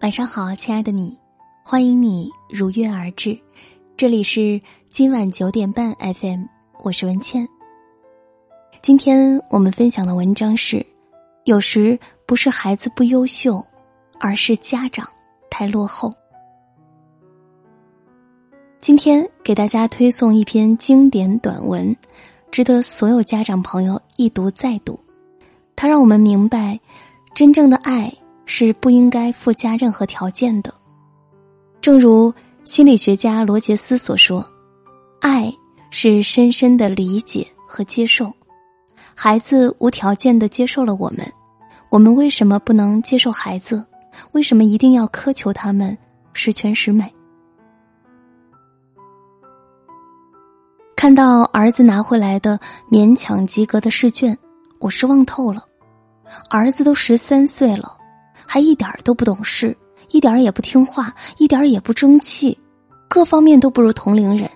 晚上好，亲爱的你，欢迎你如约而至，这里是今晚九点半 FM，我是文倩。今天我们分享的文章是：有时不是孩子不优秀，而是家长太落后。今天给大家推送一篇经典短文，值得所有家长朋友一读再读。它让我们明白，真正的爱。是不应该附加任何条件的，正如心理学家罗杰斯所说：“爱是深深的理解和接受。”孩子无条件的接受了我们，我们为什么不能接受孩子？为什么一定要苛求他们十全十美？看到儿子拿回来的勉强及格的试卷，我失望透了。儿子都十三岁了。还一点都不懂事，一点也不听话，一点也不争气，各方面都不如同龄人。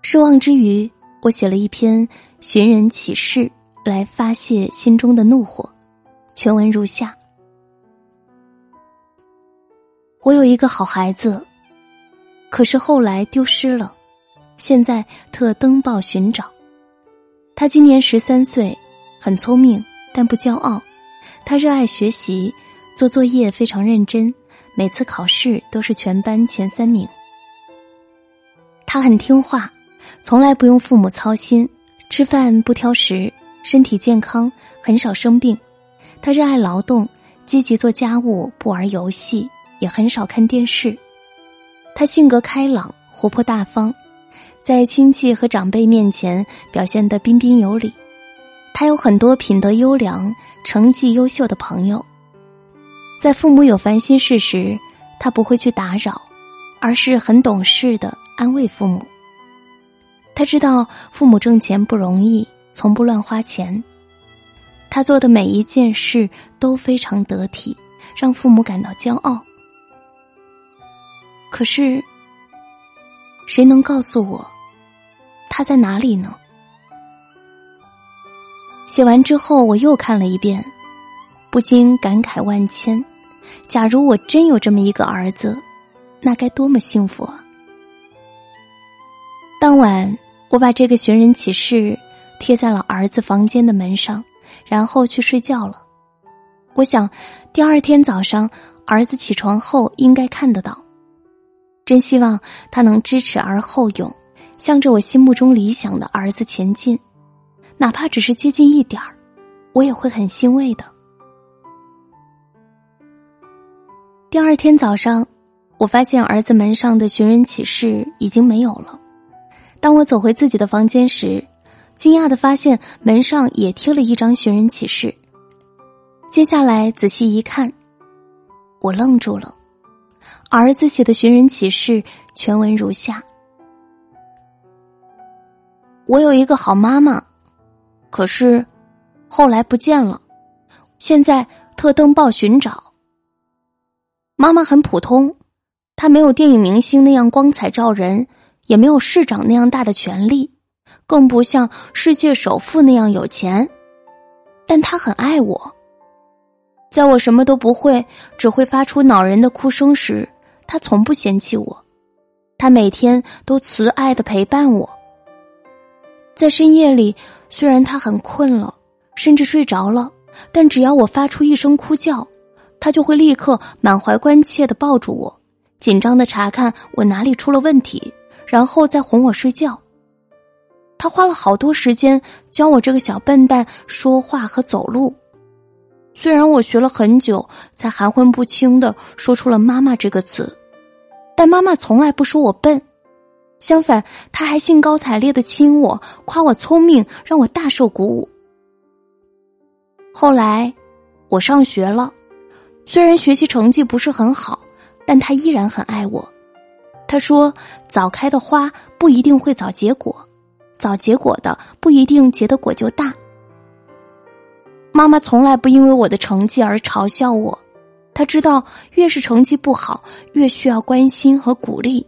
失望之余，我写了一篇寻人启事来发泄心中的怒火，全文如下：我有一个好孩子，可是后来丢失了，现在特登报寻找。他今年十三岁，很聪明，但不骄傲。他热爱学习，做作业非常认真，每次考试都是全班前三名。他很听话，从来不用父母操心，吃饭不挑食，身体健康，很少生病。他热爱劳动，积极做家务，不玩游戏，也很少看电视。他性格开朗，活泼大方，在亲戚和长辈面前表现得彬彬有礼。他有很多品德优良。成绩优秀的朋友，在父母有烦心事时，他不会去打扰，而是很懂事的安慰父母。他知道父母挣钱不容易，从不乱花钱。他做的每一件事都非常得体，让父母感到骄傲。可是，谁能告诉我，他在哪里呢？写完之后，我又看了一遍，不禁感慨万千。假如我真有这么一个儿子，那该多么幸福啊！当晚，我把这个寻人启事贴在了儿子房间的门上，然后去睡觉了。我想，第二天早上儿子起床后应该看得到。真希望他能知耻而后勇，向着我心目中理想的儿子前进。哪怕只是接近一点儿，我也会很欣慰的。第二天早上，我发现儿子门上的寻人启事已经没有了。当我走回自己的房间时，惊讶的发现门上也贴了一张寻人启事。接下来仔细一看，我愣住了。儿子写的寻人启事全文如下：我有一个好妈妈。可是，后来不见了。现在特登报寻找。妈妈很普通，她没有电影明星那样光彩照人，也没有市长那样大的权利，更不像世界首富那样有钱。但她很爱我。在我什么都不会，只会发出恼人的哭声时，她从不嫌弃我。她每天都慈爱的陪伴我。在深夜里，虽然他很困了，甚至睡着了，但只要我发出一声哭叫，他就会立刻满怀关切的抱住我，紧张的查看我哪里出了问题，然后再哄我睡觉。他花了好多时间教我这个小笨蛋说话和走路，虽然我学了很久才含混不清的说出了“妈妈”这个词，但妈妈从来不说我笨。相反，他还兴高采烈的亲我，夸我聪明，让我大受鼓舞。后来，我上学了，虽然学习成绩不是很好，但他依然很爱我。他说：“早开的花不一定会早结果，早结果的不一定结的果就大。”妈妈从来不因为我的成绩而嘲笑我，她知道越是成绩不好，越需要关心和鼓励。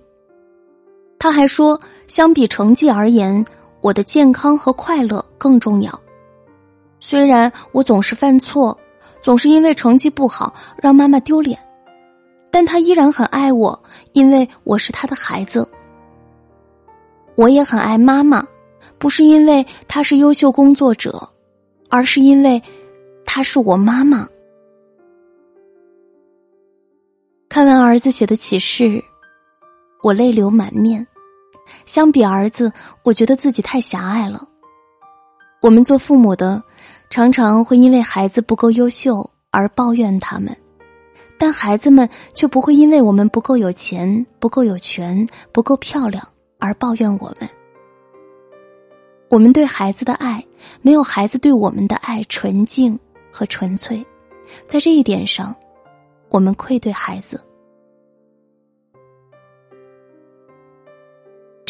他还说，相比成绩而言，我的健康和快乐更重要。虽然我总是犯错，总是因为成绩不好让妈妈丢脸，但他依然很爱我，因为我是他的孩子。我也很爱妈妈，不是因为她是优秀工作者，而是因为她是我妈妈。看完儿子写的启示，我泪流满面。相比儿子，我觉得自己太狭隘了。我们做父母的，常常会因为孩子不够优秀而抱怨他们，但孩子们却不会因为我们不够有钱、不够有权、不够漂亮而抱怨我们。我们对孩子的爱，没有孩子对我们的爱纯净和纯粹，在这一点上，我们愧对孩子。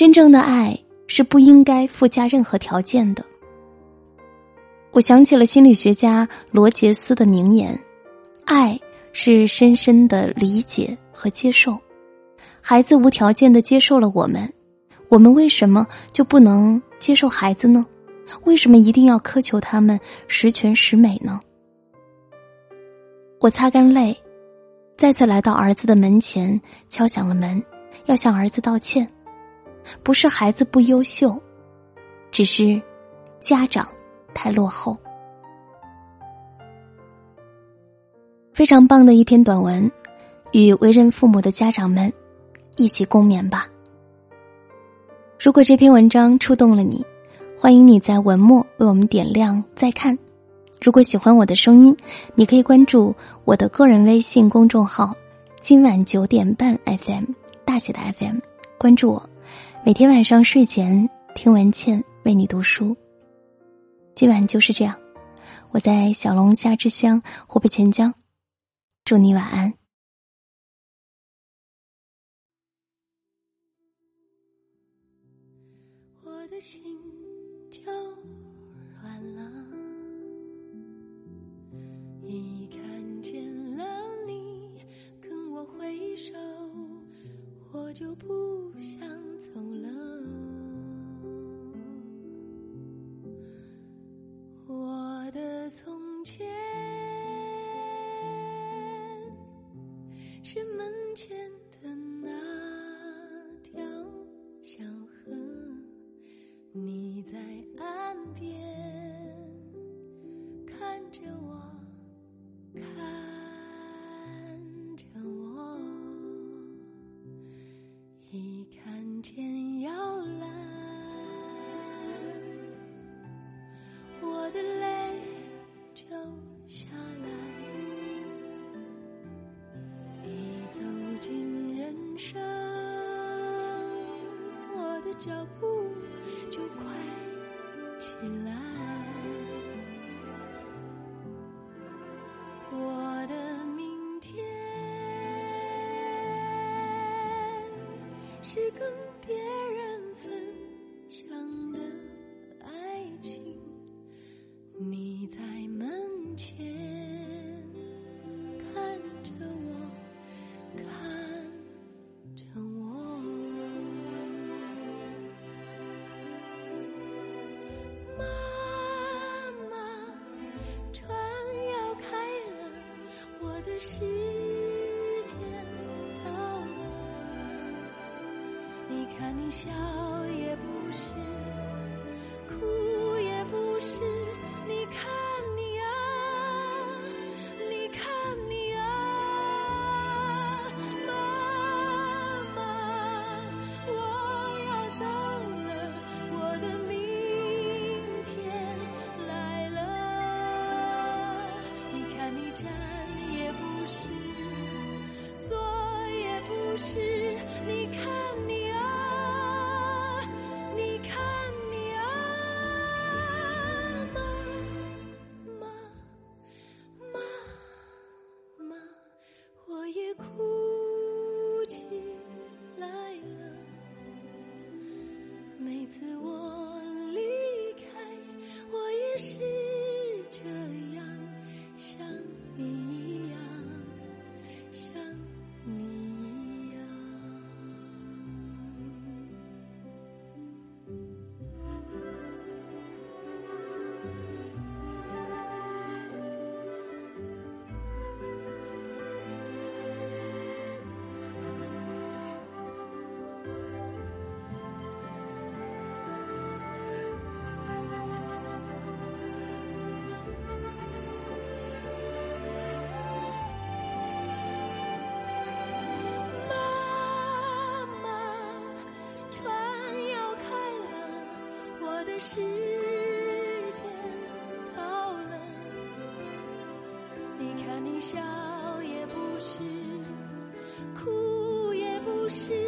真正的爱是不应该附加任何条件的。我想起了心理学家罗杰斯的名言：“爱是深深的理解和接受。”孩子无条件的接受了我们，我们为什么就不能接受孩子呢？为什么一定要苛求他们十全十美呢？我擦干泪，再次来到儿子的门前，敲响了门，要向儿子道歉。不是孩子不优秀，只是家长。太落后，非常棒的一篇短文，与为人父母的家长们一起共勉吧。如果这篇文章触动了你，欢迎你在文末为我们点亮再看。如果喜欢我的声音，你可以关注我的个人微信公众号“今晚九点半 FM” 大写的 FM，关注我，每天晚上睡前听文倩为你读书。今晚就是这样，我在小龙虾之乡湖北潜江，祝你晚安。我的心就软了，一看见了你跟我挥手，我就不是门前的那条小河，你在岸边看着我，看着我，一看天要蓝，我的泪就下脚步就快起来，我的明天是跟别人分享的爱情，你在门前。时间到了，你看你笑也不是，时间到了。你看，你笑也不是，哭也不是，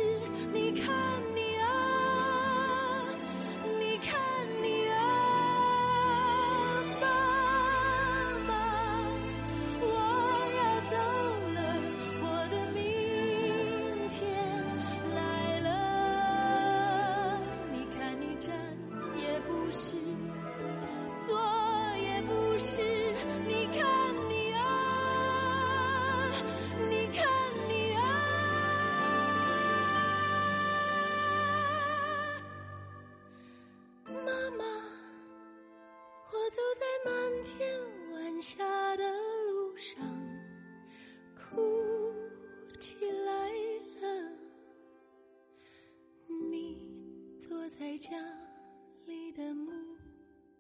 你的木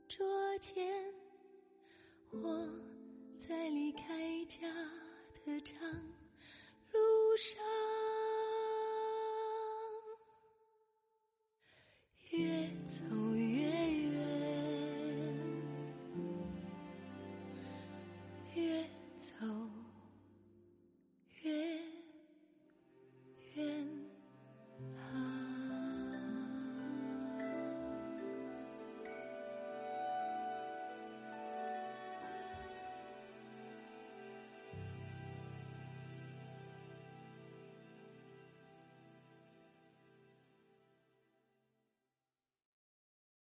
桌前我在离开家的长路上越走